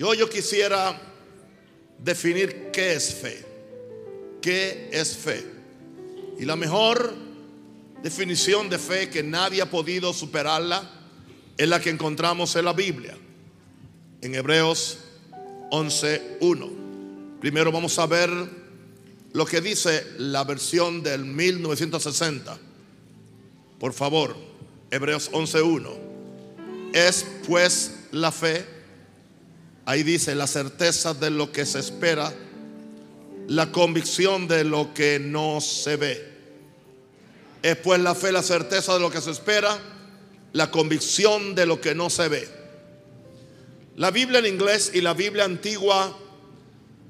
Y hoy yo quisiera definir qué es fe. ¿Qué es fe? Y la mejor definición de fe que nadie ha podido superarla es la que encontramos en la Biblia, en Hebreos 11.1. Primero vamos a ver lo que dice la versión del 1960. Por favor, Hebreos 11.1. Es pues la fe, ahí dice la certeza de lo que se espera, la convicción de lo que no se ve. Es pues la fe, la certeza de lo que se espera, la convicción de lo que no se ve. La Biblia en inglés y la Biblia antigua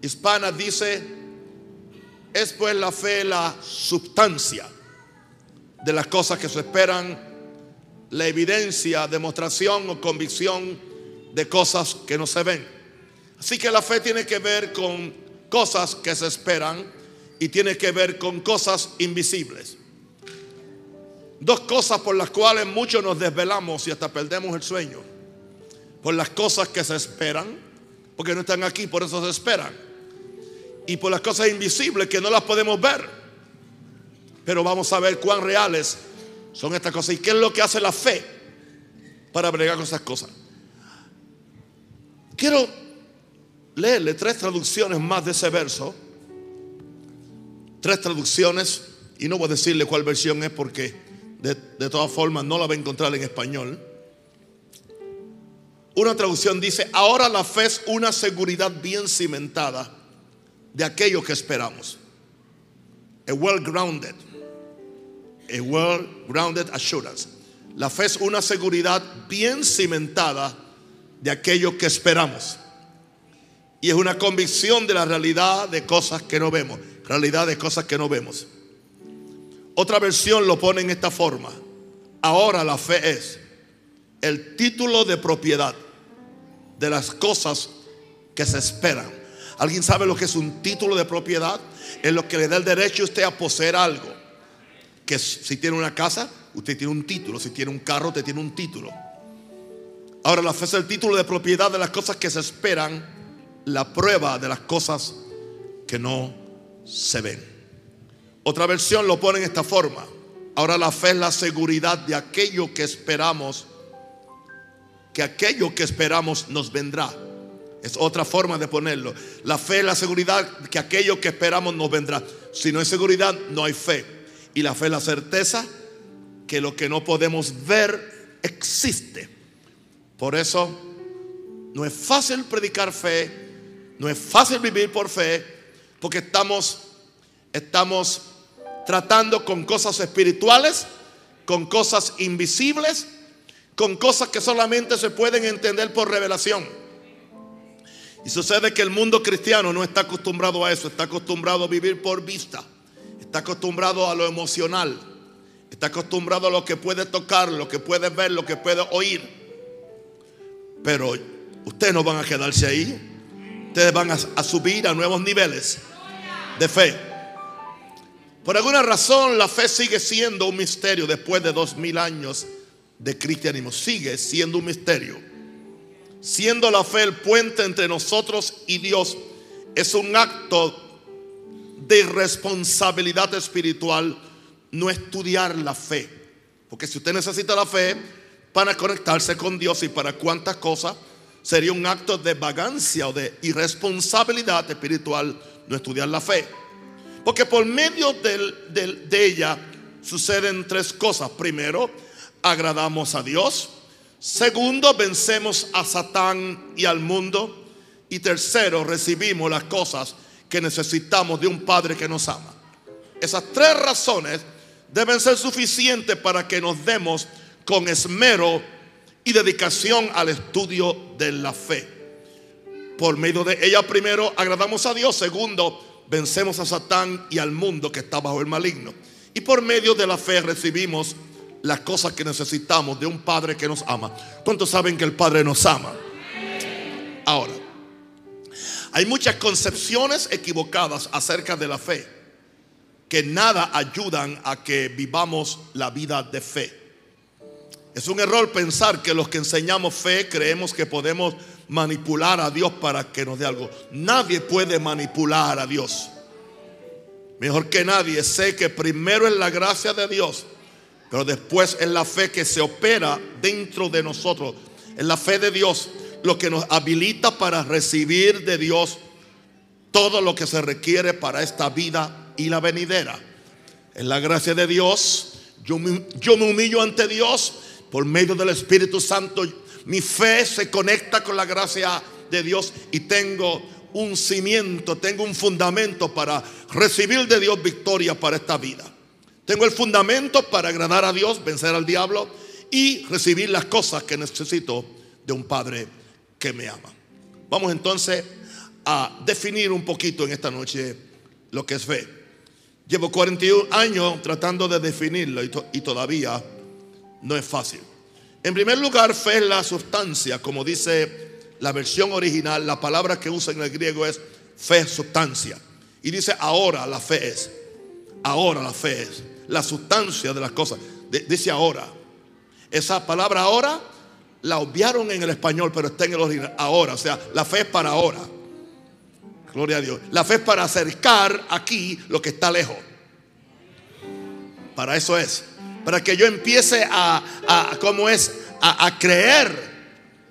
hispana dice, es pues la fe la sustancia de las cosas que se esperan, la evidencia, demostración o convicción de cosas que no se ven. Así que la fe tiene que ver con cosas que se esperan y tiene que ver con cosas invisibles. Dos cosas por las cuales muchos nos desvelamos y hasta perdemos el sueño. Por las cosas que se esperan, porque no están aquí, por eso se esperan. Y por las cosas invisibles que no las podemos ver. Pero vamos a ver cuán reales son estas cosas y qué es lo que hace la fe para bregar con esas cosas. Quiero leerle tres traducciones más de ese verso. Tres traducciones. Y no voy a decirle cuál versión es porque de, todas formas no la va a encontrar en español. Una traducción dice, ahora la fe es una seguridad bien cimentada de aquello que esperamos. A well grounded. A well grounded assurance. La fe es una seguridad bien cimentada de aquello que esperamos. Y es una convicción de la realidad de cosas que no vemos. Realidad de cosas que no vemos. Otra versión lo pone en esta forma. Ahora la fe es el título de propiedad de las cosas que se esperan. ¿Alguien sabe lo que es un título de propiedad? Es lo que le da el derecho a usted a poseer algo. Que si tiene una casa, usted tiene un título. Si tiene un carro, usted tiene un título. Ahora la fe es el título de propiedad de las cosas que se esperan, la prueba de las cosas que no se ven. Otra versión lo pone en esta forma. Ahora la fe es la seguridad de aquello que esperamos, que aquello que esperamos nos vendrá. Es otra forma de ponerlo. La fe es la seguridad que aquello que esperamos nos vendrá. Si no hay seguridad, no hay fe. Y la fe es la certeza que lo que no podemos ver existe. Por eso no es fácil predicar fe, no es fácil vivir por fe, porque estamos estamos tratando con cosas espirituales, con cosas invisibles, con cosas que solamente se pueden entender por revelación. Y sucede que el mundo cristiano no está acostumbrado a eso, está acostumbrado a vivir por vista, está acostumbrado a lo emocional, está acostumbrado a lo que puede tocar, lo que puede ver, lo que puede oír. Pero ustedes no van a quedarse ahí, ustedes van a, subir a nuevos niveles de fe. Por alguna razón la fe sigue siendo un misterio después de dos mil años de cristianismo. Sigue siendo un misterio. Siendo la fe el puente entre nosotros y Dios, es un acto de responsabilidad espiritual no estudiar la fe. Porque si usted necesita la fe para conectarse con Dios y para cuántas cosas, sería un acto de vagancia o de irresponsabilidad espiritual no estudiar la fe. Porque por medio de ella suceden tres cosas. Primero, agradamos a Dios. Segundo, vencemos a Satán y al mundo. Y tercero, recibimos las cosas que necesitamos de un Padre que nos ama. Esas tres razones deben ser suficientes para que nos demos con esmero y dedicación al estudio de la fe. Por medio de ella, primero, agradamos a Dios. Segundo, vencemos a Satán y al mundo que está bajo el maligno. Y por medio de la fe recibimos las cosas que necesitamos de un Padre que nos ama. ¿Cuántos saben que el Padre nos ama? Ahora, hay muchas concepciones equivocadas acerca de la fe que nada ayudan a que vivamos la vida de fe. Es un error pensar que los que enseñamos fe creemos que podemos manipular a Dios para que nos dé algo. Nadie puede manipular a Dios. Mejor que nadie, sé que primero es la gracia de Dios, pero después es la fe que se opera dentro de nosotros. Es la fe de Dios lo que nos habilita para recibir de Dios todo lo que se requiere para esta vida y la venidera. Es la gracia de Dios. Yo me, yo me humillo ante Dios por medio del Espíritu Santo. Mi fe se conecta con la gracia de Dios y tengo un cimiento, tengo un fundamento para recibir de Dios victoria para esta vida. Tengo el fundamento para agradar a Dios, vencer al diablo y recibir las cosas que necesito de un Padre que me ama. Vamos entonces a definir un poquito en esta noche lo que es fe. Llevo 41 años tratando de definirlo y, todavía no es fácil. En primer lugar, fe es la sustancia, como dice la versión original, la palabra que usa en el griego es fe sustancia. Y dice ahora la fe es. Ahora la fe es. La sustancia de las cosas. dice ahora. Esa palabra ahora la obviaron en el español, pero está en el original. Ahora, o sea, la fe es para ahora. Gloria a Dios. La fe es para acercar aquí lo que está lejos. Para eso es. Para que yo empiece a, ¿cómo es? A creer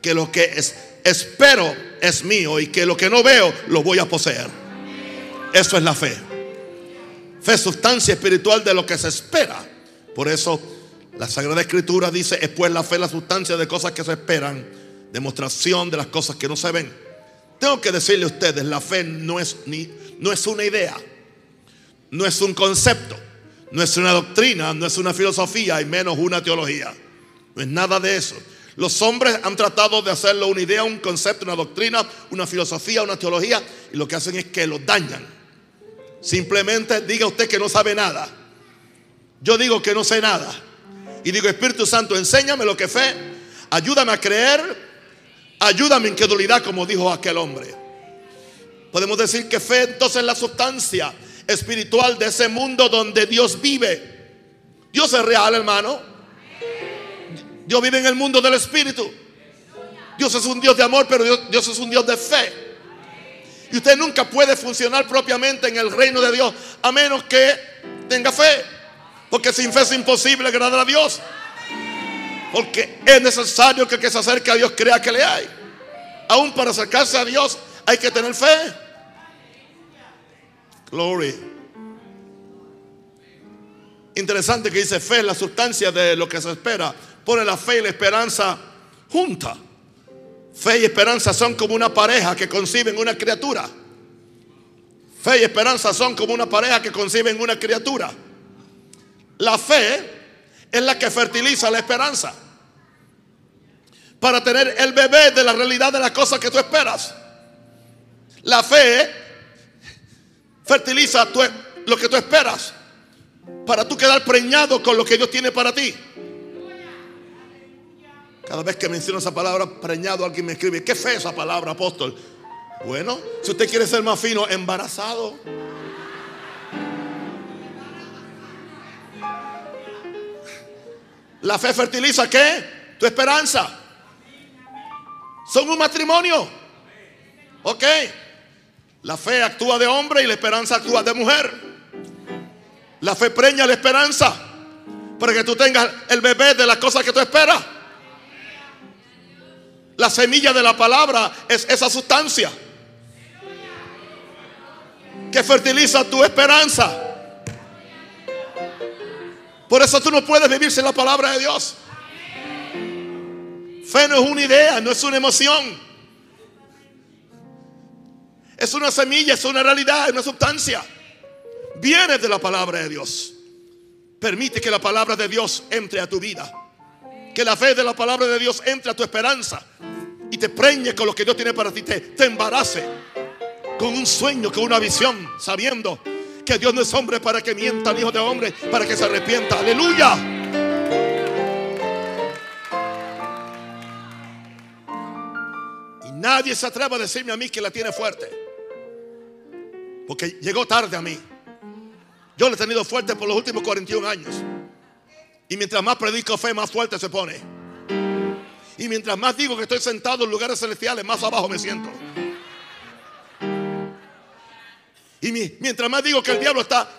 que lo que es, espero es mío y que lo que no veo lo voy a poseer. Eso es la fe. Fe es sustancia espiritual de lo que se espera. Por eso la Sagrada Escritura dice, es pues la fe la sustancia de cosas que se esperan, demostración de las cosas que no se ven. Tengo que decirle a ustedes, la fe no es, ni, no es una idea, no es un concepto, no es una doctrina, no es una filosofía y menos una teología. No es nada de eso. Los hombres han tratado de hacerlo una idea, un concepto, una doctrina, una filosofía, una teología, y lo que hacen es que lo dañan. Simplemente diga usted que no sabe nada. Yo digo que no sé nada. Y digo, Espíritu Santo, enséñame lo que fe, ayúdame a creer, ayúdame en incredulidad, como dijo aquel hombre. Podemos decir que fe entonces es la sustancia espiritual de ese mundo donde Dios vive. Dios es real, hermano. Dios vive en el mundo del Espíritu. Dios es un Dios de amor, pero Dios, es un Dios de fe. Y usted nunca puede funcionar propiamente en el reino de Dios a menos que tenga fe. Porque sin fe es imposible agradar a Dios. Porque es necesario que el que se acerque a Dios crea que le hay. Aún para acercarse a Dios hay que tener fe. Glory. Interesante que dice fe es la sustancia de lo que se espera pone la fe y la esperanza junta. Fe y esperanza son como una pareja que conciben una criatura. Fe y esperanza son como una pareja que conciben una criatura. La fe es la que fertiliza la esperanza para tener el bebé de la realidad de las cosas que tú esperas. La fe fertiliza lo que tú esperas para tú quedar preñado con lo que Dios tiene para ti. Cada vez que menciono esa palabra preñado, alguien me escribe, ¿qué fe esa palabra, apóstol? Bueno, si usted quiere ser más fino, embarazado. La fe fertiliza qué? Tu esperanza. Son un matrimonio. Ok. La fe actúa de hombre y la esperanza actúa de mujer. La fe preña la esperanza para que tú tengas el bebé de las cosas que tú esperas. La semilla de la palabra es esa sustancia que fertiliza tu esperanza. Por eso tú no puedes vivir sin la palabra de Dios. Fe no es una idea, no es una emoción. Es una semilla, es una realidad, es una sustancia. Viene de la palabra de Dios. Permite que la palabra de Dios entre a tu vida. Que la fe de la palabra de Dios entre a tu esperanza y te preñe con lo que Dios tiene para ti, te, te embarace con un sueño, con una visión, sabiendo que Dios no es hombre para que mienta, ni hijo de hombre para que se arrepienta. Aleluya. Y nadie se atreva a decirme a mí que la tiene fuerte. Porque llegó tarde a mí. Yo la he tenido fuerte por los últimos 41 años. Y mientras más predico fe, más fuerte se pone. Y mientras más digo que estoy sentado en lugares celestiales, más abajo me siento. Y mientras más digo que el diablo está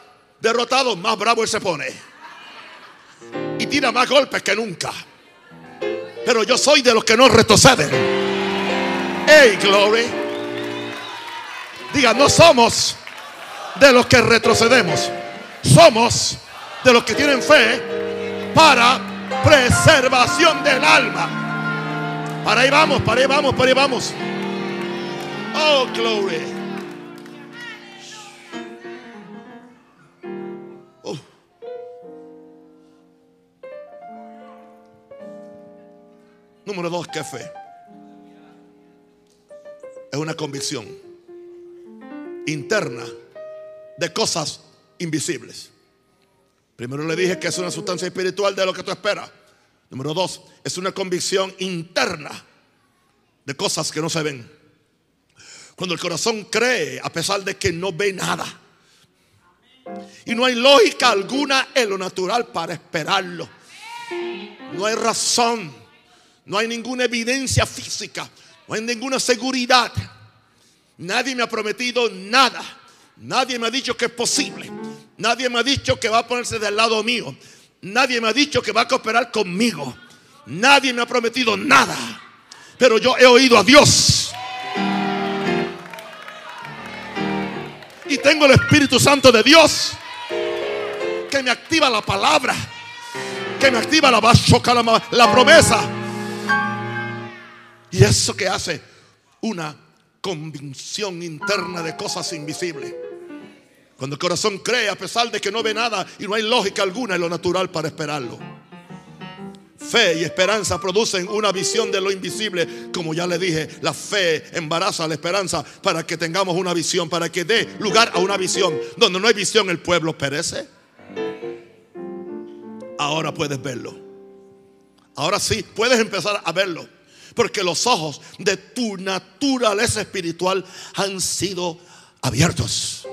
derrotado, más bravo él se pone. Y tira más golpes que nunca. Pero yo soy de los que no retroceden. Hey, glory. Diga, no somos de los que retrocedemos. Somos de los que tienen fe para preservación del alma. Para ahí vamos, para ahí vamos, para ahí vamos. Oh, glory. Oh. Número dos, ¿qué fe? Es una convicción interna de cosas invisibles. Primero le dije que es una sustancia espiritual de lo que tú esperas. Número dos, es una convicción interna de cosas que no se ven. Cuando el corazón cree a pesar de que no ve nada. Y no hay lógica alguna en lo natural para esperarlo. No hay razón. No hay ninguna evidencia física. No hay ninguna seguridad. Nadie me ha prometido nada. Nadie me ha dicho que es posible. Nadie me ha dicho que va a ponerse del lado mío. Nadie me ha dicho que va a cooperar conmigo. Nadie me ha prometido nada. Pero yo he oído a Dios. Y tengo el Espíritu Santo de Dios que me activa la palabra. Que me activa la, la, la promesa. Y eso que hace una convicción interna de cosas invisibles. Cuando el corazón cree a pesar de que no ve nada y no hay lógica alguna en lo natural para esperarlo. Fe y esperanza producen una visión de lo invisible. Como ya le dije, la fe embaraza la esperanza para que tengamos una visión, para que dé lugar a una visión. Donde no hay visión el pueblo perece. Ahora puedes verlo. Ahora sí, puedes empezar a verlo. Porque los ojos de tu naturaleza espiritual han sido abiertos.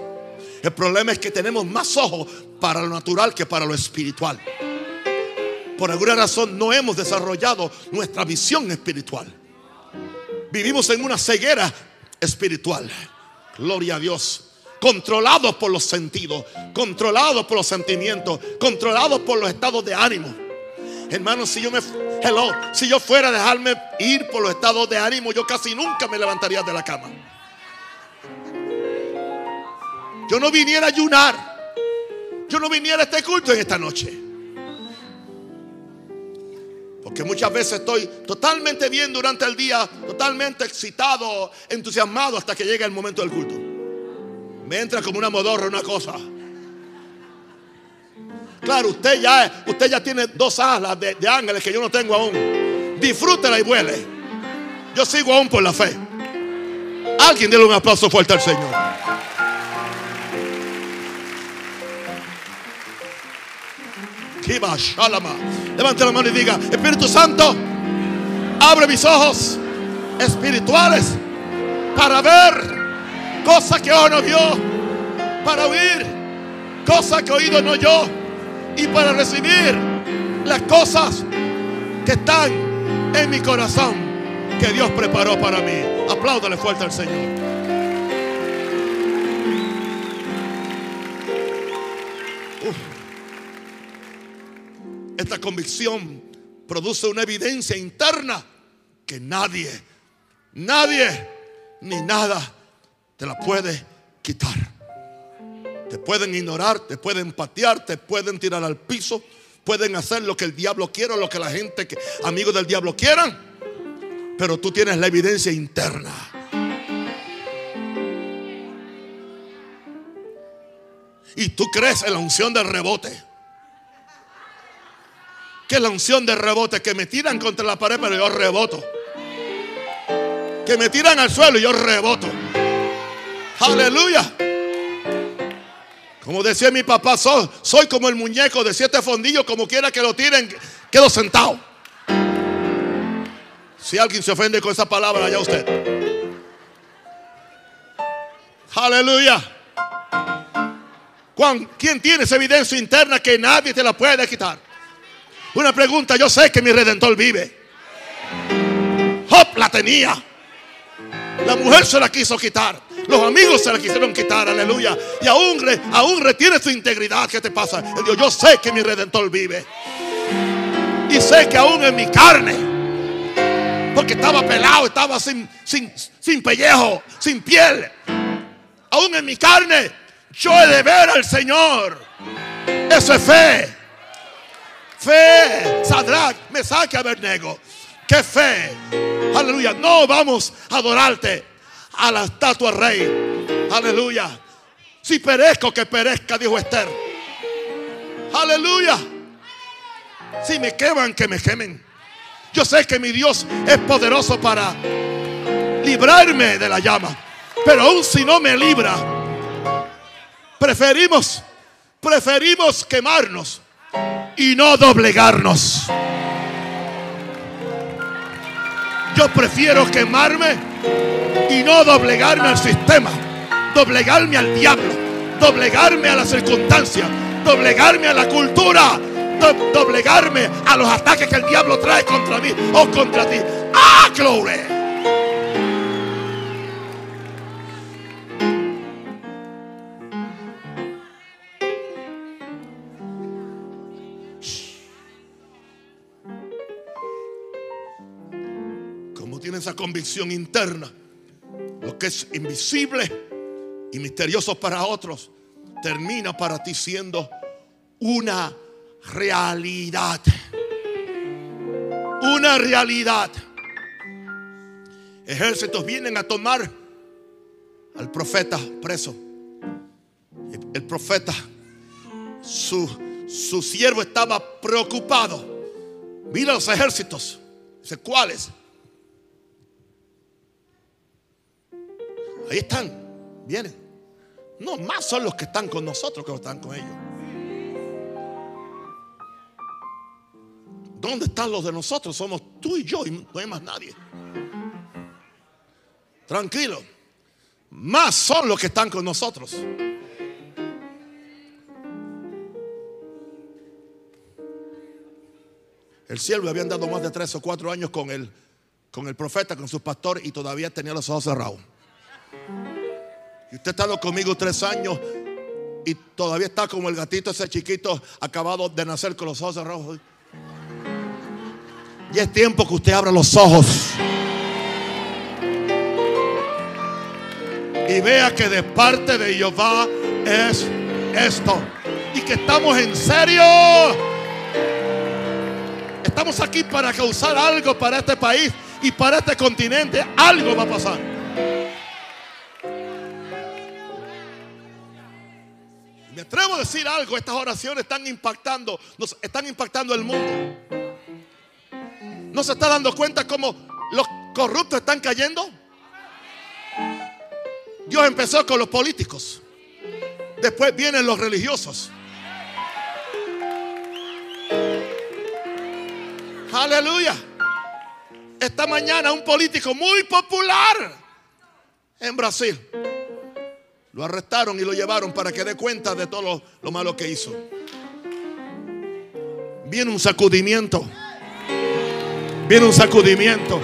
El problema es que tenemos más ojos para lo natural que para lo espiritual. Por alguna razón no hemos desarrollado nuestra visión espiritual. Vivimos en una ceguera espiritual. Gloria a Dios. Controlados por los sentidos, controlados por los sentimientos, controlados por los estados de ánimo. Hermanos, si yo me hello, si yo fuera a dejarme ir por los estados de ánimo, yo casi nunca me levantaría de la cama. Yo no viniera a ayunar. Yo no viniera a este culto en esta noche. Porque muchas veces estoy totalmente bien durante el día, totalmente excitado, entusiasmado hasta que llega el momento del culto. Me entra como una modorra una cosa. Claro, usted ya, usted ya tiene dos alas de, ángeles que yo no tengo aún. Disfrútela y vuele. Yo sigo aún por la fe. Alguien déle un aplauso fuerte al Señor. Levante la mano y diga, Espíritu Santo, abre mis ojos espirituales para ver cosas que ojo no vio, para oír cosas que oído no yo y para recibir las cosas que están en mi corazón que Dios preparó para mí. Apláudale fuerte al Señor. Esta convicción produce una evidencia interna que nadie, nadie ni nada te la puede quitar. Te pueden ignorar, te pueden patear, te pueden tirar al piso, pueden hacer lo que el diablo quiera, lo que la gente, que, amigos del diablo quieran, pero tú tienes la evidencia interna. Y tú crees en la unción del rebote que la unción de rebote, que me tiran contra la pared, pero yo reboto. Que me tiran al suelo y yo reboto. Aleluya. Como decía mi papá, soy, soy como el muñeco de siete fondillos, como quiera que lo tiren, quedo sentado. Si alguien se ofende con esa palabra, ya usted. Aleluya. ¿Quién tiene esa evidencia interna que nadie te la puede quitar? Una pregunta, yo sé que mi redentor vive. la tenía. La mujer se la quiso quitar. Los amigos se la quisieron quitar, aleluya. Y aún, aún retiene su integridad. ¿Qué te pasa? Yo sé que mi redentor vive. Y sé que aún en mi carne, porque estaba pelado, estaba sin, sin, sin pellejo, sin piel. Aún en mi carne, yo he de ver al Señor. Eso es fe. Fe. Sadrach, me saque a Bernego. Qué fe. Aleluya. No vamos a adorarte a la estatua rey. Aleluya. Si perezco, que perezca, dijo Esther. Aleluya. Si me queman, que me quemen. Yo sé que mi Dios es poderoso para librarme de la llama. Pero aún si no me libra, preferimos, preferimos quemarnos y no doblegarnos. Yo prefiero quemarme y no doblegarme al sistema, doblegarme al diablo, doblegarme a las circunstancias, doblegarme a la cultura, doblegarme a los ataques que el diablo trae contra mí o contra ti. ¡Ah, gloria! Convicción interna, lo que es invisible y misterioso para otros, termina para ti siendo una realidad. Una realidad. Ejércitos vienen a tomar al profeta preso. El profeta, su, su siervo estaba preocupado. Mira los ejércitos. Dice, ¿cuáles? Ahí están. Vienen. No, más son los que están con nosotros que están con ellos. ¿Dónde están los de nosotros? Somos tú y yo y no hay más nadie. Tranquilo. Más son los que están con nosotros. El siervo había andado más de tres o cuatro años con el, con el profeta, con su pastor y todavía tenía los ojos cerrados. Y usted ha estado conmigo tres años y todavía está como el gatito ese chiquito acabado de nacer con los ojos cerrados. Y es tiempo que usted abra los ojos. Y vea que de parte de Jehová es esto. Y que estamos en serio. Estamos aquí para causar algo para este país y para este continente. Algo va a pasar. Me atrevo a decir algo. Estas oraciones están impactando. Nos están impactando el mundo. ¿No se está dando cuenta cómo los corruptos están cayendo? Dios empezó con los políticos. Después vienen los religiosos. Aleluya. Esta mañana un político muy popular en Brasil. Lo arrestaron y lo llevaron para que dé cuenta de todo lo, lo malo que hizo. Viene un sacudimiento. Viene un sacudimiento.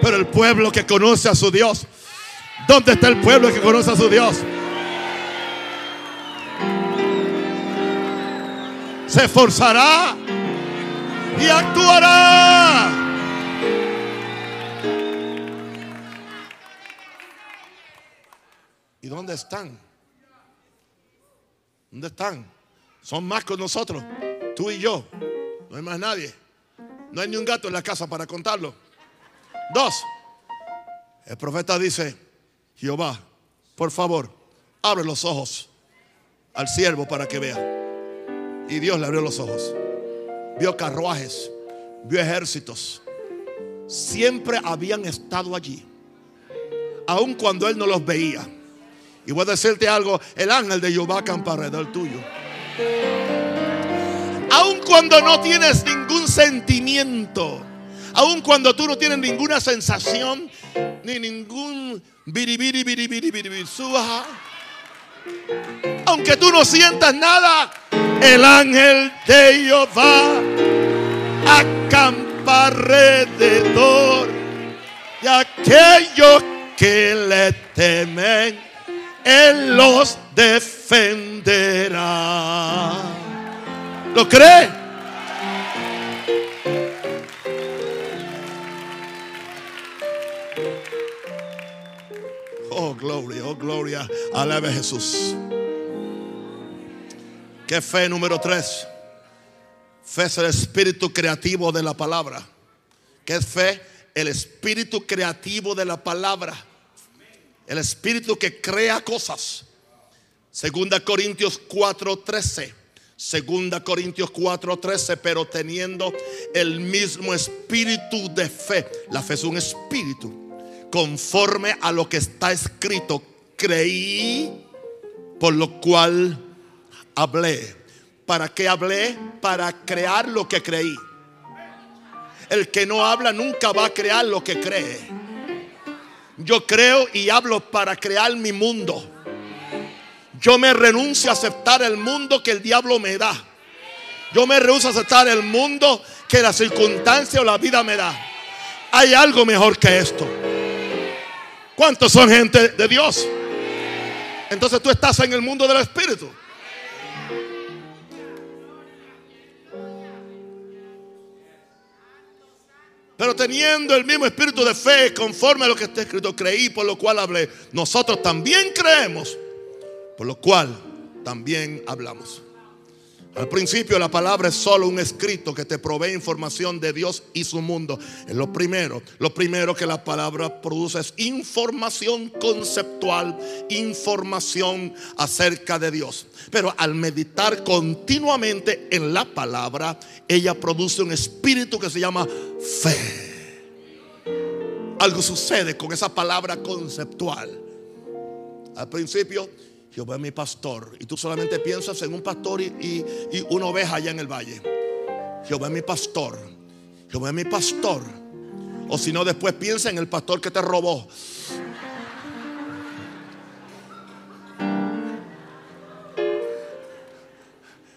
Pero el pueblo que conoce a su Dios, ¿dónde está el pueblo que conoce a su Dios? Se esforzará y actuará. ¿Y dónde están? ¿Dónde están? Son más con nosotros, tú y yo. No hay más nadie. No hay ni un gato en la casa para contarlo. Dos, el profeta dice, Jehová, por favor, abre los ojos al siervo para que vea. Y Dios le abrió los ojos. Vio carruajes, vio ejércitos. Siempre habían estado allí. Aun cuando él no los veía. Y voy a decirte algo, el ángel de Jehová campa alrededor tuyo. Aun cuando no tienes ningún sentimiento, aun cuando tú no tienes ninguna sensación, ni ningún biribiri, biribiri, biribiri, suja. Aunque tú no sientas nada, el ángel de Jehová acampa alrededor aquellos que le temen, Él los defenderá. ¿Lo cree? Oh, gloria, oh, gloria. Alabe Jesús. ¿Qué fe número tres? Fe es el espíritu creativo de la palabra. ¿Qué fe? El espíritu creativo de la palabra. El espíritu que crea cosas. Segunda Corintios 4:13. Segunda Corintios 4:13, pero teniendo el mismo espíritu de fe. La fe es un espíritu conforme a lo que está escrito. Creí, por lo cual hablé. ¿Para qué hablé? Para crear lo que creí. El que no habla nunca va a crear lo que cree. Yo creo y hablo para crear mi mundo. Yo me renuncio a aceptar el mundo que el diablo me da. Yo me renuncio a aceptar el mundo que la circunstancia o la vida me da. Hay algo mejor que esto. ¿Cuántos son gente de Dios? Entonces tú estás en el mundo del Espíritu. Pero teniendo el mismo espíritu de fe, conforme a lo que está escrito, creí, por lo cual hablé. Nosotros también creemos, por lo cual también hablamos. Al principio la palabra es solo un escrito que te provee información de Dios y su mundo. Es lo primero. Lo primero que la palabra produce es información conceptual, información acerca de Dios. Pero al meditar continuamente en la palabra, ella produce un espíritu que se llama fe. Algo sucede con esa palabra conceptual. Al principio Jehová es mi pastor. Y tú solamente piensas en un pastor y, una oveja allá en el valle. Jehová es mi pastor. Jehová es mi pastor. O si no, después piensa en el pastor que te robó.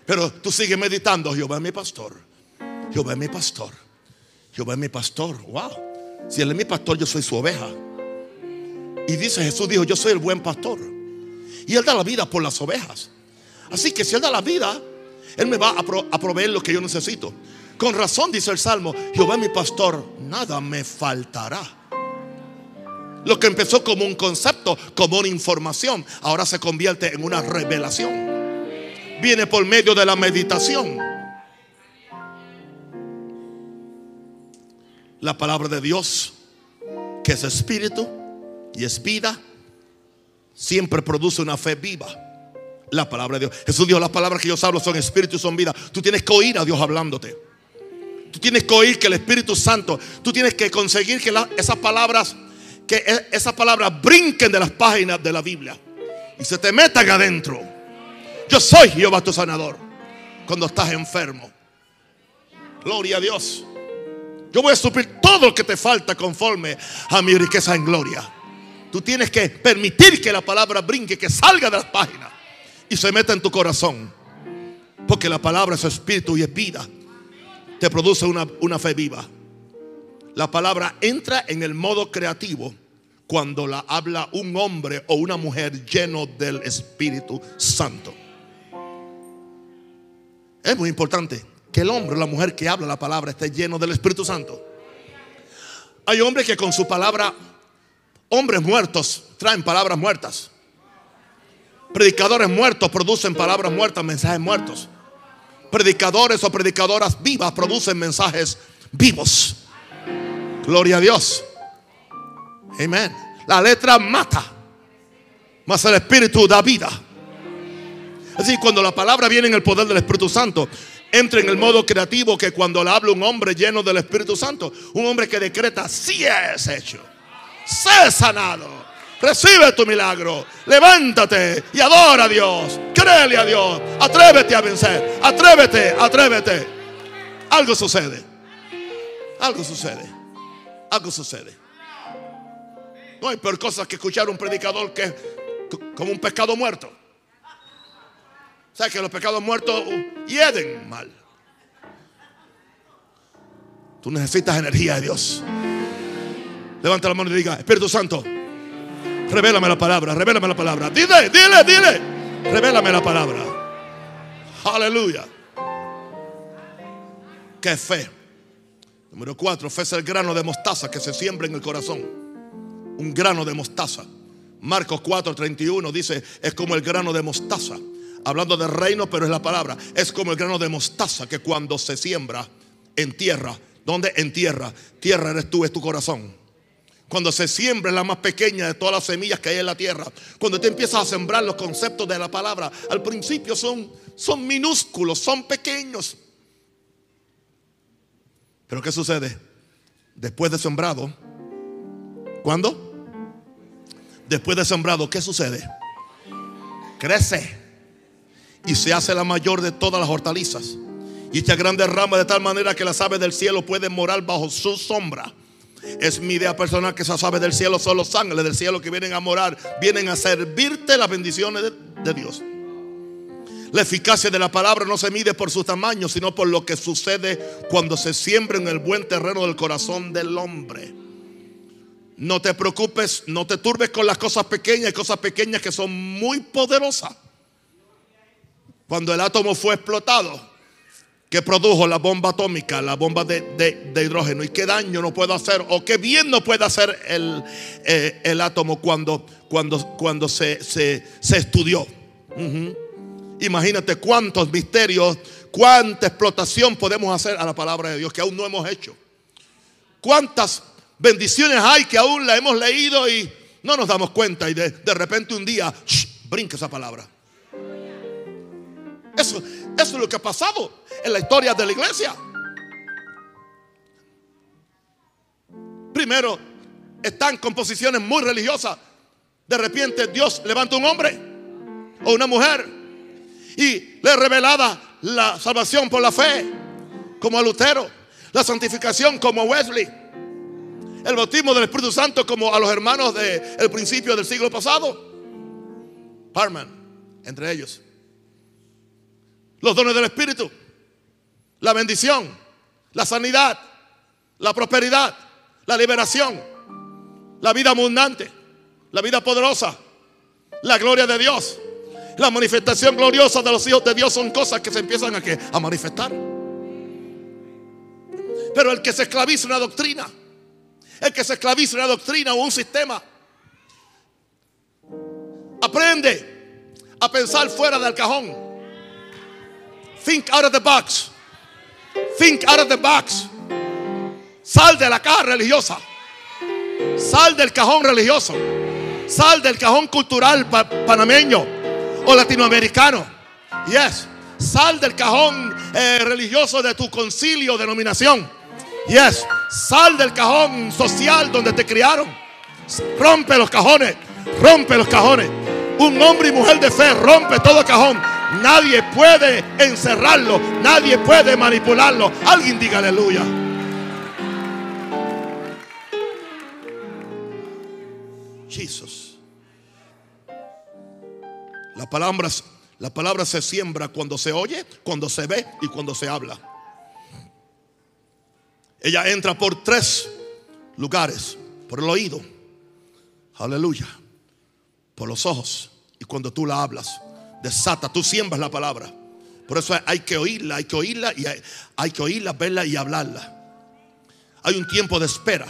Pero tú sigues meditando, Jehová es mi pastor. Jehová es mi pastor. Jehová es mi pastor. Wow. Si Él es mi pastor, yo soy su oveja. Y dice Jesús dijo, yo soy el buen pastor. Y Él da la vida por las ovejas. Así que si Él da la vida, Él me va a, proveer lo que yo necesito. Con razón dice el Salmo, Jehová mi pastor, nada me faltará. Lo que empezó como un concepto, como una información, ahora se convierte en una revelación. Viene por medio de la meditación. La palabra de Dios, que es espíritu y es vida, siempre produce una fe viva. La palabra de Dios. Jesús dijo, las palabras que yo hablo son espíritu y son vida. Tú tienes que oír a Dios hablándote. Tú tienes que oír que el Espíritu Santo, tú tienes que conseguir que esas palabras, que e, esas palabras brinquen de las páginas de la Biblia y se te metan adentro. Yo soy Jehová tu sanador cuando estás enfermo. Gloria a Dios. Yo voy a suplir todo lo que te falta conforme a mi riqueza en gloria. Tú tienes que permitir que la palabra brinque, que salga de las páginas y se meta en tu corazón. Porque la palabra es espíritu y es vida. Te produce una, una fe viva. La palabra entra en el modo creativo cuando la habla un hombre o una mujer lleno del Espíritu Santo. Es muy importante que el hombre o la mujer que habla la palabra esté lleno del Espíritu Santo. Hay hombres que con su palabra Hombres muertos traen palabras muertas. Predicadores muertos producen palabras muertas, mensajes muertos. Predicadores o predicadoras vivas producen mensajes vivos. Gloria a Dios. Amén. La letra mata, mas el Espíritu da vida. Así cuando la palabra viene en el poder del Espíritu Santo, entra en el modo creativo que cuando la habla un hombre lleno del Espíritu Santo, un hombre que decreta, si es hecho sé sanado. Recibe tu milagro. Levántate y adora a Dios. Créele a Dios. Atrévete a vencer. Atrévete, atrévete. Algo sucede. Algo sucede. Algo sucede. No hay peor cosa que escuchar un predicador que como un pescado muerto. ¿Sabes que los pescados muertos hieden mal? Tú necesitas energía de Dios. Levanta la mano y diga, Espíritu Santo, revélame la palabra, revélame la palabra. Dile, dile, dile, revélame la palabra. Aleluya. ¿Qué fe? Número cuatro, fe es el grano de mostaza que se siembra en el corazón. Un grano de mostaza. Marcos 4:31 dice, es como el grano de mostaza. Hablando de reino, pero es la palabra. Es como el grano de mostaza que cuando se siembra en tierra, ¿dónde? En tierra. Tierra eres tú, es tu corazón. Cuando se siembra la más pequeña de todas las semillas que hay en la tierra. Cuando te empiezas a sembrar los conceptos de la palabra, al principio son, son minúsculos, son pequeños. Pero ¿qué sucede? Después de sembrado, ¿cuándo? Después de sembrado, ¿qué sucede? Crece y se hace la mayor de todas las hortalizas. Y esta grande rama de tal manera que las aves del cielo pueden morar bajo su sombra. Es mi idea personal que esas aves del cielo son los ángeles del cielo que vienen a morar, vienen a servirte las bendiciones de, de Dios. La eficacia de la palabra no se mide por su tamaño, sino por lo que sucede cuando se siembra en el buen terreno del corazón del hombre. No te preocupes, no te turbes con las cosas pequeñas, cosas pequeñas que son muy poderosas. Cuando el átomo fue explotado, que produjo la bomba atómica, la bomba de, hidrógeno, y qué daño no puede hacer, o qué bien no puede hacer el, eh, el átomo cuando, cuando, cuando se, se, estudió. Imagínate cuántos misterios, cuánta explotación podemos hacer a la palabra de Dios que aún no hemos hecho. Cuántas bendiciones hay que aún la hemos leído y no nos damos cuenta y de, repente un día brinca esa palabra. Eso, eso es lo que ha pasado en la historia de la iglesia. Primero, están con posiciones muy religiosas. De repente Dios levanta un hombre o una mujer y le revelada la salvación por la fe, como a Lutero, la santificación como a Wesley, el bautismo del Espíritu Santo como a los hermanos del principio del siglo pasado, Parman, entre ellos, los dones del Espíritu, la bendición, la sanidad, la prosperidad, la liberación, la vida abundante, la vida poderosa, la gloria de Dios. La manifestación gloriosa de los hijos de Dios son cosas que se empiezan a, a manifestar. Pero el que se esclaviza una doctrina, el que se esclaviza una doctrina o un sistema, aprende a pensar fuera del cajón. Think out of the box. Think out of the box. Sal de la caja religiosa. Sal del cajón religioso. Sal del cajón cultural panameño o latinoamericano. Yes. Sal del cajón eh, religioso de tu concilio, denominación. Yes. Sal del cajón social donde te criaron. Rompe los cajones. Rompe los cajones. Un hombre y mujer de fe rompe todo cajón. Nadie puede encerrarlo. Nadie puede manipularlo. Alguien diga aleluya. Jesús. La palabra, la palabra se siembra cuando se oye, cuando se ve y cuando se habla. Ella entra por tres lugares. Por el oído. Aleluya. Por los ojos. Y cuando tú la hablas, desata, tú siembras la palabra. Por eso hay que oírla, hay que oírla y hay, que oírla, verla y hablarla. Hay un tiempo de espera.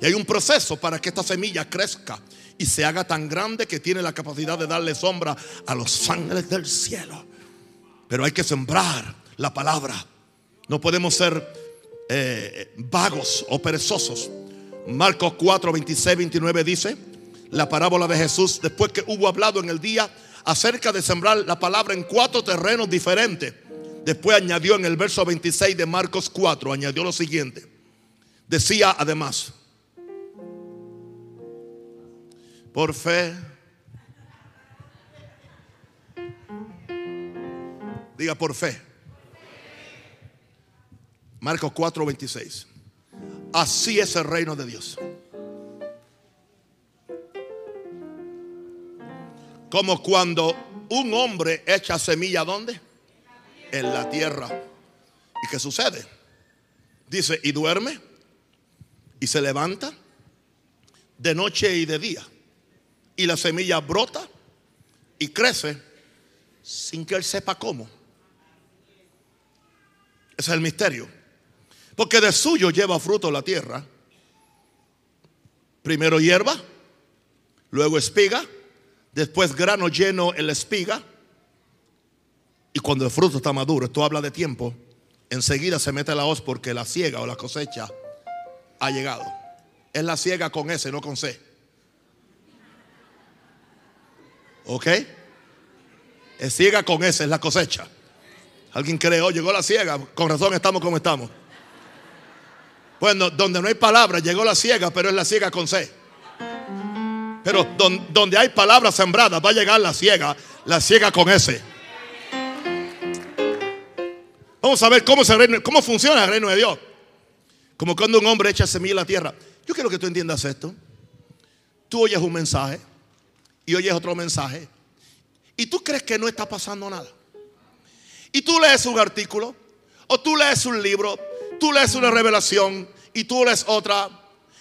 Y hay un proceso para que esta semilla crezca y se haga tan grande que tiene la capacidad de darle sombra a los ángeles del cielo. Pero hay que sembrar la palabra. No podemos ser eh, vagos o perezosos. Marcos 4, 26, 29 dice la parábola de Jesús después que hubo hablado en el día acerca de sembrar la palabra en cuatro terrenos diferentes. Después añadió en el verso 26 de Marcos 4, añadió lo siguiente. Decía además, por fe. Diga por fe. Marcos 4:26. Así es el reino de Dios. Como cuando un hombre echa semilla ¿dónde? En la tierra. ¿Y qué sucede? Dice, y duerme y se levanta de noche y de día. Y la semilla brota y crece sin que él sepa cómo. Ese es el misterio. Porque de suyo lleva fruto la tierra. Primero hierba, luego espiga, después grano lleno en la espiga. Y cuando el fruto está maduro, esto habla de tiempo, enseguida se mete la hoz porque la siega o la cosecha ha llegado. Es la ciega con S, no con C. ¿Ok? Es ciega con S, es la cosecha. Alguien cree, oh, llegó la ciega, con razón estamos como estamos. Bueno, donde no hay palabra, llegó la ciega, pero es la ciega con C. Pero donde hay palabras sembradas, va a llegar la ciega, la ciega con S. Vamos a ver cómo, cómo funciona el reino de Dios. Como cuando un hombre echa semilla en la tierra. Yo quiero que tú entiendas esto. Tú oyes un mensaje y oyes otro mensaje y tú crees que no está pasando nada. Y tú lees un artículo o tú lees un libro, tú lees una revelación y tú lees otra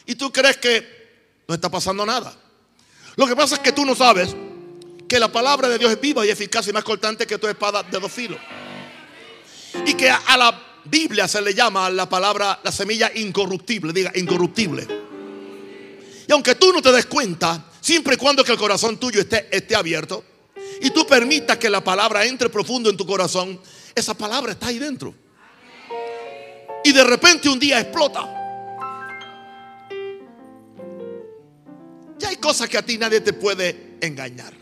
y tú crees que no está pasando nada. Lo que pasa es que tú no sabes que la palabra de Dios es viva y eficaz y más cortante que tu espada de dos filos. Y que a la Biblia se le llama la palabra, la semilla incorruptible, diga incorruptible. Y aunque tú no te des cuenta, siempre y cuando que el corazón tuyo esté, esté abierto y tú permitas que la palabra entre profundo en tu corazón, esa palabra está ahí dentro. Y de repente un día explota. Ya hay cosas que a ti nadie te puede engañar.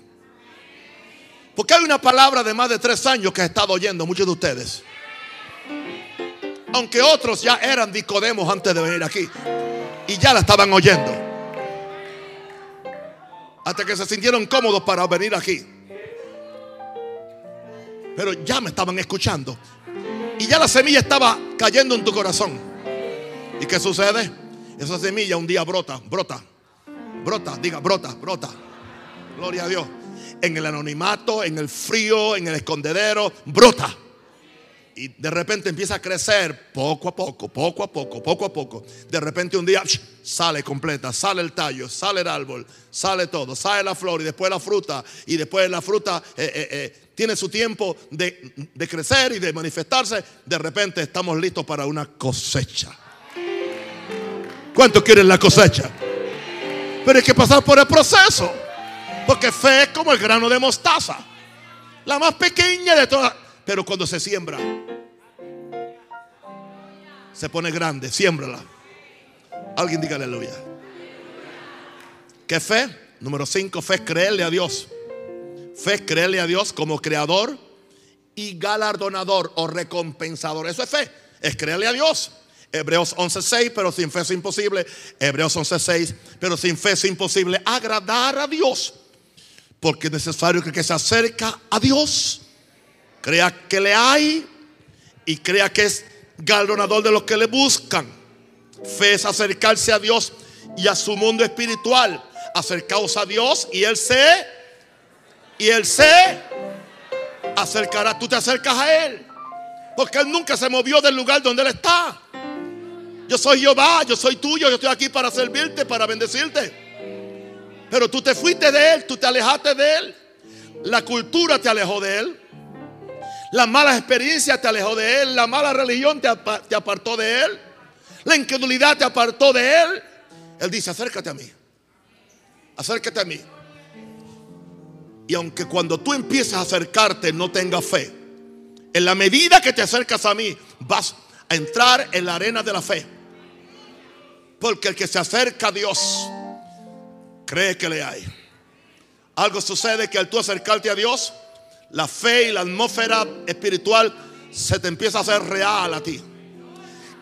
Porque hay una palabra de más de tres años que he estado oyendo muchos de ustedes. Aunque otros ya eran dicodemos antes de venir aquí. Y ya la estaban oyendo. Hasta que se sintieron cómodos para venir aquí. Pero ya me estaban escuchando. Y ya la semilla estaba cayendo en tu corazón. ¿Y qué sucede? Esa semilla un día brota, brota, brota, diga, brota, brota. Gloria a Dios. En el anonimato, en el frío, en el escondedero, brota. Y de repente empieza a crecer poco a poco, poco a poco, poco a poco. De repente un día sale completa, sale el tallo, sale el árbol, sale todo, sale la flor y después la fruta. Y después la fruta eh, eh, eh, tiene su tiempo de, de crecer y de manifestarse. De repente estamos listos para una cosecha. ¿Cuántos quieren la cosecha? Pero hay que pasar por el proceso. Porque fe es como el grano de mostaza. La más pequeña de todas pero cuando se siembra, se pone grande. Siémbrala. Alguien diga aleluya. ¿Qué fe? Número 5, fe es creerle a Dios. Fe es creerle a Dios como creador y galardonador o recompensador. Eso es fe. Es creerle a Dios. Hebreos 11:6, pero sin fe es imposible. Hebreos 11:6, pero sin fe es imposible agradar a Dios. Porque es necesario que el que se acerca a Dios Crea que le hay y crea que es galardonador de los que le buscan. Fe es acercarse a Dios y a su mundo espiritual. Acercaos a Dios y Él se, y Él se acercará. Tú te acercas a Él. Porque Él nunca se movió del lugar donde Él está. Yo soy Jehová, yo soy tuyo, yo estoy aquí para servirte, para bendecirte. Pero tú te fuiste de Él, tú te alejaste de Él. La cultura te alejó de Él. La mala experiencia te alejó de Él. La mala religión te, apartó de Él. La incredulidad te apartó de Él. Él dice, acércate a mí. Acércate a mí. Y aunque cuando tú empiezas a acercarte no tengas fe, en la medida que te acercas a mí vas a entrar en la arena de la fe. Porque el que se acerca a Dios cree que le hay. Algo sucede que al tú acercarte a Dios, la fe y la atmósfera espiritual se te empieza a hacer real a ti.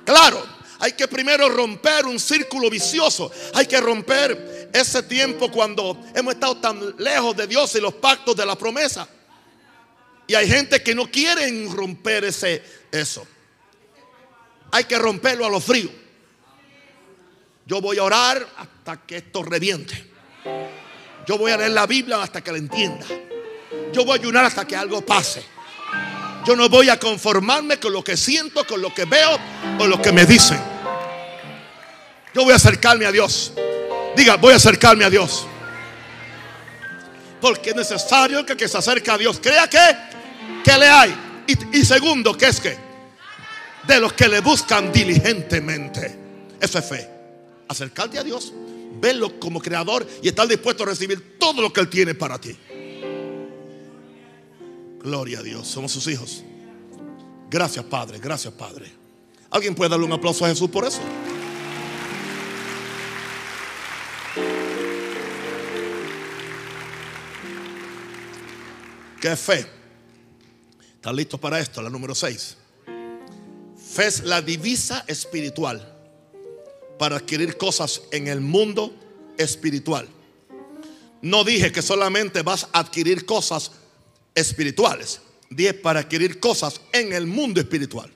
Claro, hay que primero romper un círculo vicioso. Hay que romper ese tiempo cuando hemos estado tan lejos de Dios y los pactos de la promesa. Y hay gente que no quiere romper ese, eso. Hay que romperlo a lo frío. Yo voy a orar hasta que esto reviente. Yo voy a leer la Biblia hasta que la entienda. Yo voy a ayunar hasta que algo pase. Yo no voy a conformarme con lo que siento, con lo que veo o lo que me dicen. Yo voy a acercarme a Dios. Diga, voy a acercarme a Dios. Porque es necesario que se acerque a Dios crea que, le hay. Y, y segundo, que es que de los que le buscan diligentemente. Eso es fe. Acercarte a Dios, verlo como creador y estar dispuesto a recibir todo lo que Él tiene para ti. Gloria a Dios, somos sus hijos. Gracias Padre, gracias Padre. ¿Alguien puede darle un aplauso a Jesús por eso? ¿Qué es fe? ¿Están listos para esto? La número 6. Fe es la divisa espiritual para adquirir cosas en el mundo espiritual. No dije que solamente vas a adquirir cosas espirituales. Dije para adquirir cosas en el mundo espiritual.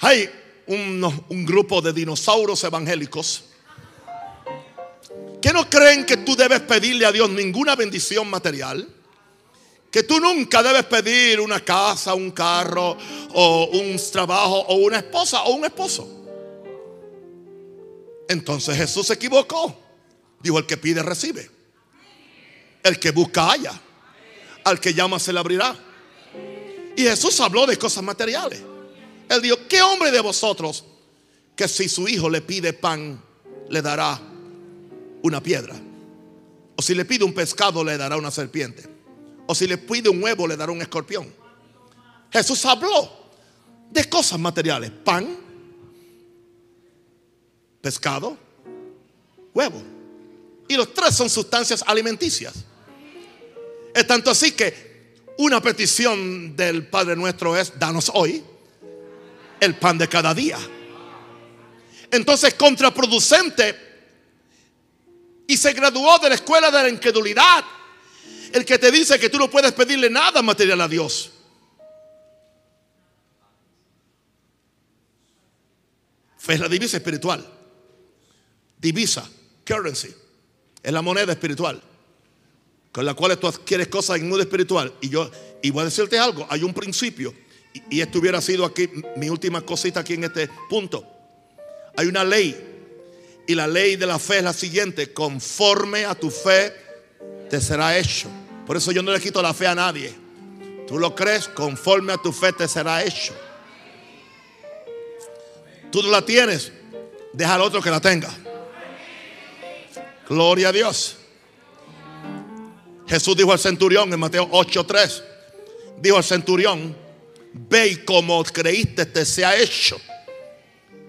Hay un, un grupo de dinosaurios evangélicos que no creen que tú debes pedirle a Dios ninguna bendición material que tú nunca debes pedir una casa, un carro, o un trabajo, o una esposa, o un esposo. Entonces Jesús se equivocó. Dijo, el que pide recibe. El que busca haya. Al que llama se le abrirá. Y Jesús habló de cosas materiales. Él dijo, ¿qué hombre de vosotros que si su hijo le pide pan, le dará una piedra? O si le pide un pescado, le dará una serpiente. O si le pide un huevo, le dará un escorpión. Jesús habló de cosas materiales. Pan, pescado, huevo. Y los tres son sustancias alimenticias. Es tanto así que una petición del Padre nuestro es, danos hoy el pan de cada día. Entonces, contraproducente. Y se graduó de la escuela de la incredulidad el que te dice que tú no puedes pedirle nada material a Dios. Fe es la divisa espiritual. Divisa, currency, es la moneda espiritual con la cual tú adquieres cosas en mundo espiritual. Y yo, y voy a decirte algo, hay un principio, y, y esto hubiera sido aquí mi última cosita aquí en este punto. Hay una ley, y la ley de la fe es la siguiente, conforme a tu fe te será hecho. Por eso yo no le quito la fe a nadie. Tú lo crees, conforme a tu fe te será hecho. Tú no la tienes, deja al otro que la tenga. Gloria a Dios. Jesús dijo al centurión en Mateo 8:3. Dijo al centurión, ve y como creíste te sea hecho.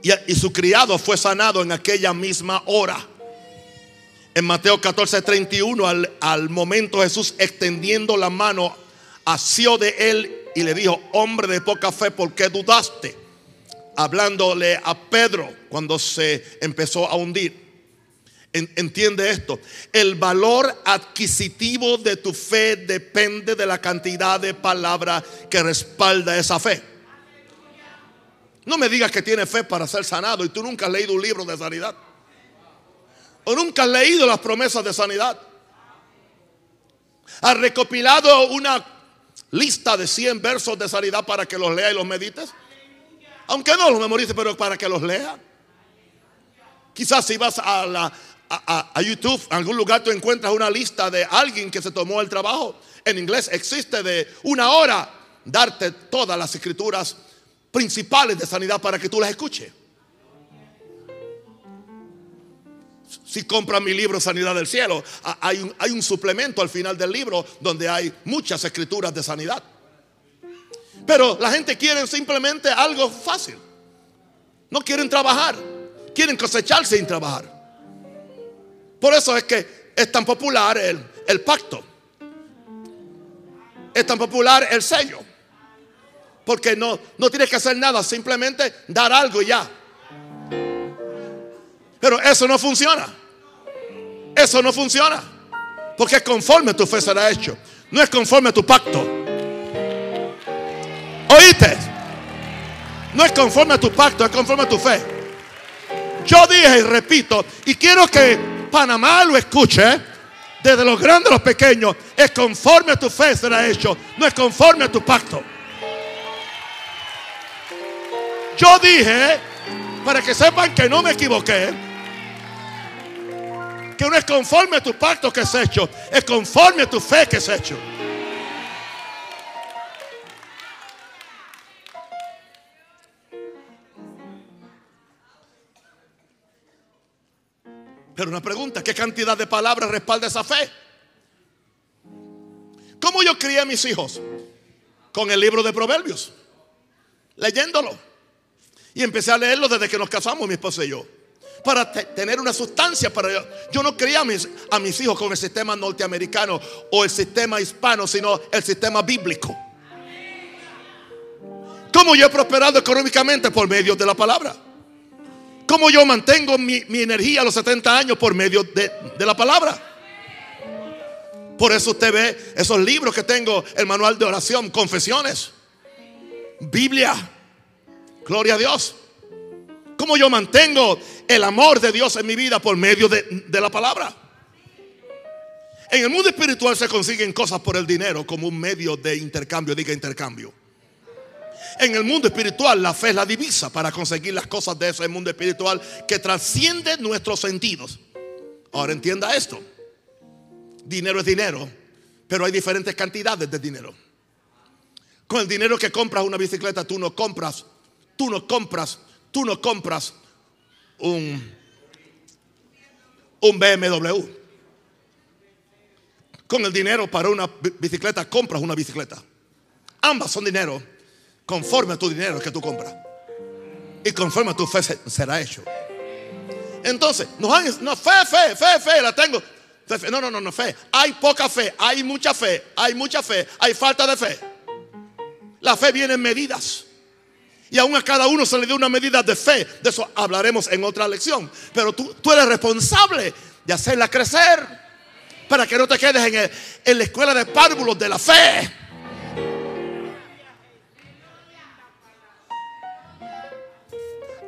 Y, y su criado fue sanado en aquella misma hora. En Mateo 14, 31, al, al momento Jesús extendiendo la mano, asió de él y le dijo, hombre de poca fe, ¿por qué dudaste? Hablándole a Pedro cuando se empezó a hundir. Entiende esto. El valor adquisitivo de tu fe depende de la cantidad de palabra que respalda esa fe. No me digas que tienes fe para ser sanado y tú nunca has leído un libro de sanidad. ¿O nunca has leído las promesas de sanidad? ¿Has recopilado una lista de 100 versos de sanidad para que los lea y los medites? Aunque no los memorices, pero para que los lea. Quizás si vas a, la, a, YouTube, en algún lugar tú encuentras una lista de alguien que se tomó el trabajo. En inglés existe de una hora darte todas las escrituras principales de sanidad para que tú las escuches. Si compras mi libro Sanidad del Cielo, hay un, hay un suplemento al final del libro donde hay muchas escrituras de sanidad. Pero la gente quiere simplemente algo fácil. No quieren trabajar. Quieren cosechar sin trabajar. Por eso es que es tan popular el, el pacto. Es tan popular el sello. Porque no, no tienes que hacer nada, simplemente dar algo y ya. Pero eso no funciona. Eso no funciona. Porque es conforme tu fe será hecho. No es conforme a tu pacto. ¿Oíste? No es conforme a tu pacto, es conforme a tu fe. Yo dije y repito, y quiero que Panamá lo escuche, desde los grandes a los pequeños, es conforme a tu fe será hecho, no es conforme a tu pacto. Yo dije, para que sepan que no me equivoqué, que no es conforme a tu pacto que es hecho, es conforme a tu fe que es hecho. Pero una pregunta, ¿qué cantidad de palabras respalda esa fe? ¿Cómo yo crié a mis hijos? Con el libro de Proverbios, leyéndolo. Y empecé a leerlo desde que nos casamos mi esposa y yo. Para tener una sustancia para yo. Yo no crié a mis, a mis hijos con el sistema norteamericano o el sistema hispano, sino el sistema bíblico. ¿Cómo yo he prosperado económicamente? Por medio de la palabra. ¿Cómo yo mantengo mi, energía a los 70 años por medio de, de la palabra? Por eso usted ve esos libros que tengo, el manual de oración, confesiones, Biblia. Gloria a Dios. ¿Cómo yo mantengo el amor de Dios en mi vida por medio de, de, la palabra? En el mundo espiritual se consiguen cosas por el dinero como un medio de intercambio, diga intercambio. En el mundo espiritual la fe es la divisa para conseguir las cosas de ese mundo espiritual que trasciende nuestros sentidos. Ahora entienda esto. Dinero es dinero, pero hay diferentes cantidades de dinero. Con el dinero que compras una bicicleta, tú no compras, tú no compras, tú no compras un, un BMW. Con el dinero para una bicicleta compras una bicicleta. Ambas son dinero conforme a tu dinero que tú compras. Y conforme a tu fe será hecho. Entonces, no, fe, fe, fe, fe, la tengo. No, no, no, no, fe. Hay poca fe, hay mucha fe, hay mucha fe, hay falta de fe. La fe viene en medidas. Y aún a cada uno se le dio una medida de fe. De eso hablaremos en otra lección. Pero tú, tú eres responsable de hacerla crecer. Para que no te quedes en, en la escuela de párvulos de la fe.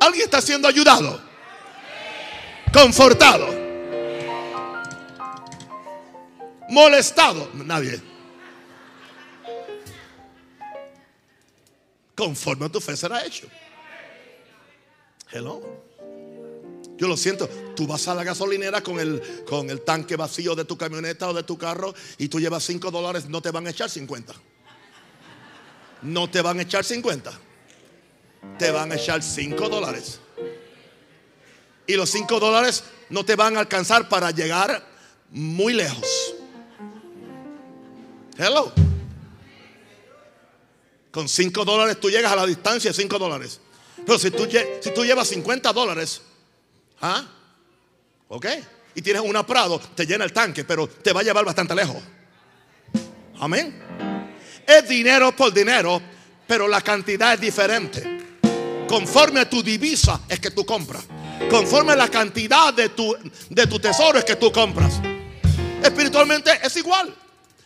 ¿Alguien está siendo ayudado? Confortado. Molestado. Nadie. Conforme a tu fe será hecho. Hello. Yo lo siento, tú vas a la gasolinera con el, con el tanque vacío de tu camioneta o de tu carro y tú llevas 5 dólares, no te van a echar 50. No te van a echar 50 te van a echar 5 dólares. Y los 5 dólares no te van a alcanzar para llegar muy lejos. Hello. Con 5 dólares tú llegas a la distancia de 5 dólares. Pero si tú, si tú llevas 50 dólares, ¿ah? ¿Ok? Y tienes una Prado, te llena el tanque, pero te va a llevar bastante lejos. Amén. Es dinero por dinero, pero la cantidad es diferente. Conforme a tu divisa es que tú compras. Conforme a la cantidad de tu, de tu tesoro es que tú compras. Espiritualmente es igual.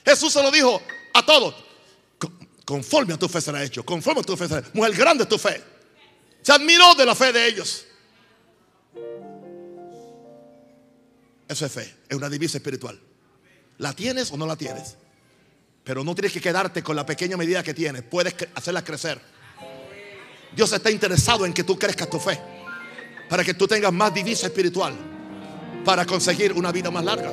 Jesús se lo dijo a todos. Conforme a tu fe será hecho. Conforme a tu fe será hecho. Mujer grande tu fe. Se admiró de la fe de ellos. Eso es fe. Es una divisa espiritual. ¿La tienes o no la tienes? Pero no tienes que quedarte con la pequeña medida que tienes. Puedes hacerla crecer. Dios está interesado en que tú crezcas tu fe. Para que tú tengas más divisa espiritual. Para conseguir una vida más larga.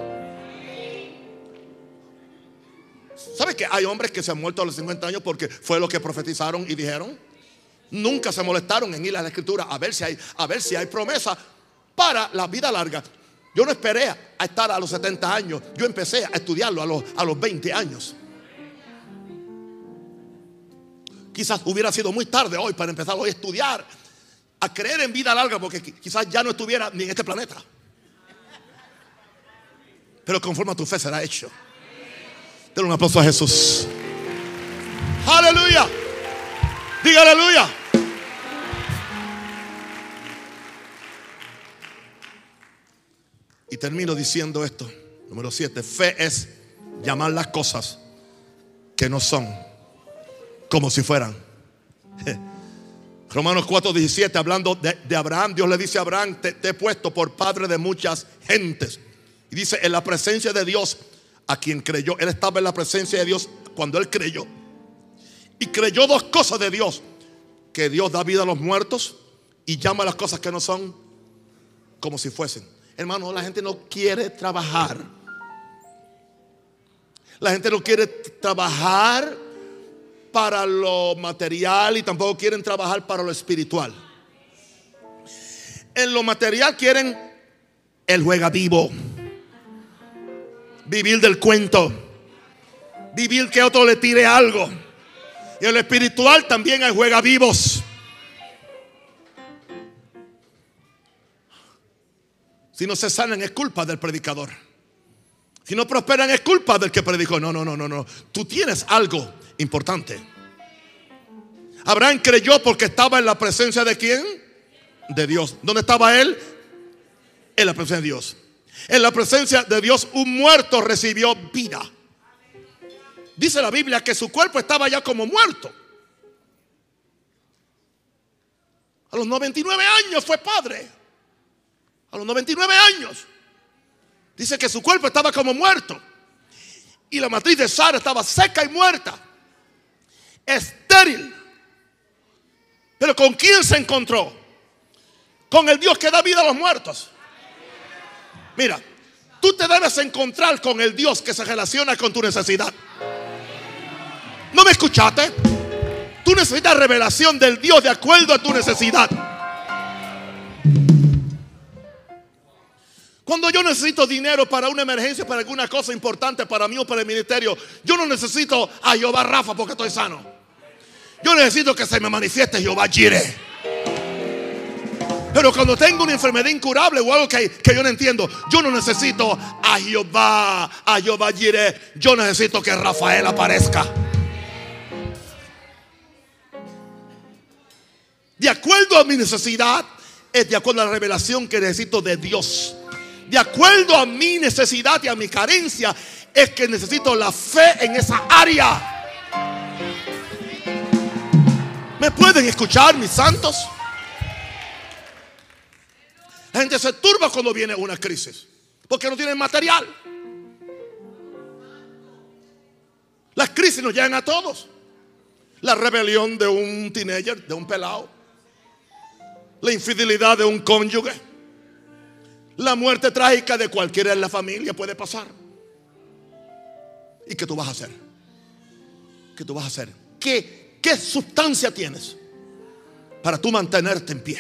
¿Sabes que hay hombres que se han muerto a los 50 años porque fue lo que profetizaron y dijeron? Nunca se molestaron en ir a la escritura a ver si hay, a ver si hay promesa para la vida larga. Yo no esperé a estar a los 70 años. Yo empecé a estudiarlo a los, a los 20 años. Quizás hubiera sido muy tarde hoy para empezar hoy a estudiar, a creer en vida larga, porque quizás ya no estuviera ni en este planeta. Pero conforme a tu fe será hecho. Denle un aplauso a Jesús. Aleluya. Diga aleluya. Y termino diciendo esto. Número 7. Fe es llamar las cosas que no son como si fueran. Romanos 4:17, hablando de, Abraham, Dios le dice a Abraham, te, he puesto por padre de muchas gentes. Y dice, en la presencia de Dios, a quien creyó, él estaba en la presencia de Dios cuando él creyó. Y creyó dos cosas de Dios, que Dios da vida a los muertos y llama a las cosas que no son como si fuesen. Hermano, la gente no quiere trabajar. La gente no quiere trabajar para lo material y tampoco quieren trabajar para lo espiritual. En lo material quieren el juega vivo, vivir del cuento, vivir que otro le tire algo. Y en lo espiritual también hay juega vivos. Si no se sanan es culpa del predicador. Si no prosperan es culpa del que predicó. No, no, no, no, no. Tú tienes algo importante. Abraham creyó porque estaba en la presencia de quién? De Dios. ¿Dónde estaba él? En la presencia de Dios. En la presencia de Dios un muerto recibió vida. Dice la Biblia que su cuerpo estaba ya como muerto. A los 99 años fue padre. A los 99 años. Dice que su cuerpo estaba como muerto. Y la matriz de Sara estaba seca y muerta. Estéril. Pero ¿con quién se encontró? Con el Dios que da vida a los muertos. Mira, tú te debes encontrar con el Dios que se relaciona con tu necesidad. ¿No me escuchaste? Tú necesitas revelación del Dios de acuerdo a tu necesidad. Cuando yo necesito dinero para una emergencia, para alguna cosa importante para mí o para el ministerio, yo no necesito a Jehová Rafa porque estoy sano. Yo necesito que se me manifieste Jehová Jireh. Pero cuando tengo una enfermedad incurable o algo que, que, yo no entiendo, yo no necesito a Jehová, a Jehová Jireh. Yo necesito que Rafael aparezca. De acuerdo a mi necesidad, es de acuerdo a la revelación que necesito de Dios de acuerdo a mi necesidad y a mi carencia, es que necesito la fe en esa área. ¿Me pueden escuchar, mis santos? La gente se turba cuando viene una crisis, porque no tienen material. Las crisis nos llegan a todos. La rebelión de un teenager, de un pelado. La infidelidad de un cónyuge la muerte trágica de cualquiera en la familia puede pasar. ¿Y qué tú vas a hacer? ¿Qué tú vas a hacer? ¿Qué, qué sustancia tienes para tú mantenerte en pie?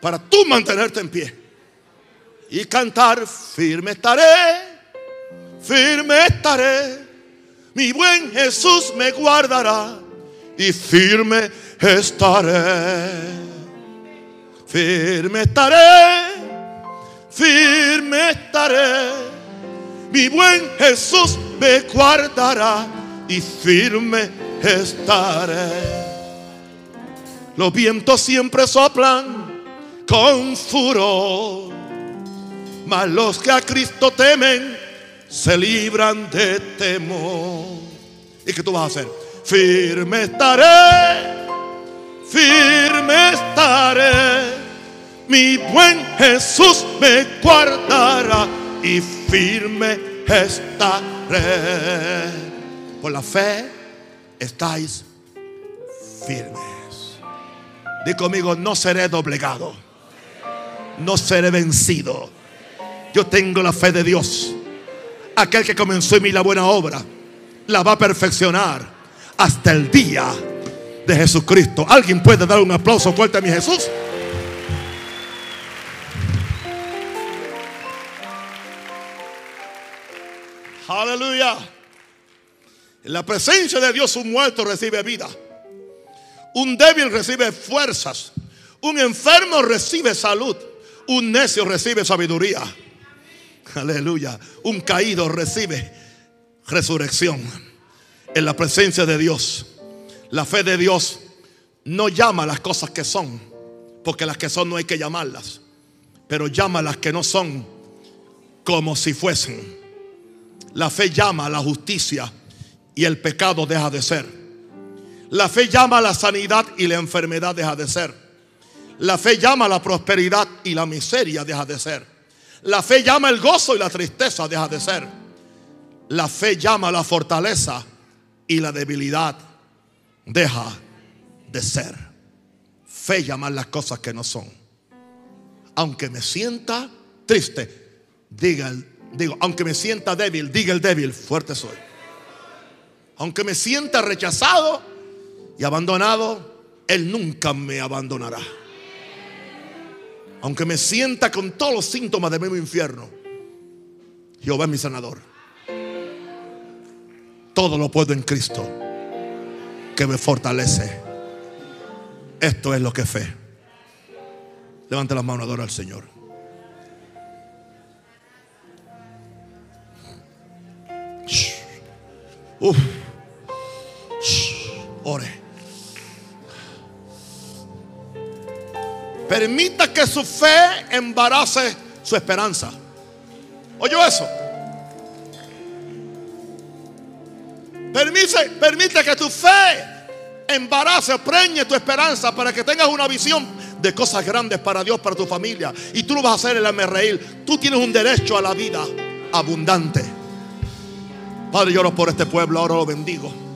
Para tú mantenerte en pie. Y cantar, firme estaré, firme estaré. Mi buen Jesús me guardará y firme estaré firme estaré, firme estaré. Mi buen Jesús me guardará y firme estaré. Los vientos siempre soplan con furor, mas los que a Cristo temen se libran de temor. ¿Y qué tú vas a hacer? Firme estaré, firme estaré mi buen Jesús me guardará y firme estaré. Por la fe estáis firmes. Di conmigo, no seré doblegado. No seré vencido. Yo tengo la fe de Dios. Aquel que comenzó en mí la buena obra, la va a perfeccionar hasta el día de Jesucristo. ¿Alguien puede dar un aplauso fuerte a mi Jesús? Aleluya. En la presencia de Dios un muerto recibe vida. Un débil recibe fuerzas. Un enfermo recibe salud. Un necio recibe sabiduría. Aleluya. Un caído recibe resurrección. En la presencia de Dios. La fe de Dios no llama las cosas que son. Porque las que son no hay que llamarlas. Pero llama las que no son como si fuesen. La fe llama a la justicia y el pecado deja de ser. La fe llama a la sanidad y la enfermedad deja de ser. La fe llama a la prosperidad y la miseria deja de ser. La fe llama el gozo y la tristeza deja de ser. La fe llama a la fortaleza y la debilidad deja de ser. Fe llama las cosas que no son. aunque me sienta triste, diga el, digo, aunque me sienta débil, diga el débil, fuerte soy. Aunque me sienta rechazado y abandonado, Él nunca me abandonará. Aunque me sienta con todos los síntomas de mismo infierno, Jehová es mi sanador. Todo lo puedo en Cristo que me fortalece. Esto es lo que es fe. Levante las manos, adora al Señor. Uf. Permita que su fe embarace su esperanza. ¿Oyó eso? Permite, permite que tu fe embarace, preñe tu esperanza para que tengas una visión de cosas grandes para Dios, para tu familia. Y tú no vas a hacer el reír. Tú tienes un derecho a la vida abundante. Padre, yo oro por este pueblo, ahora lo bendigo.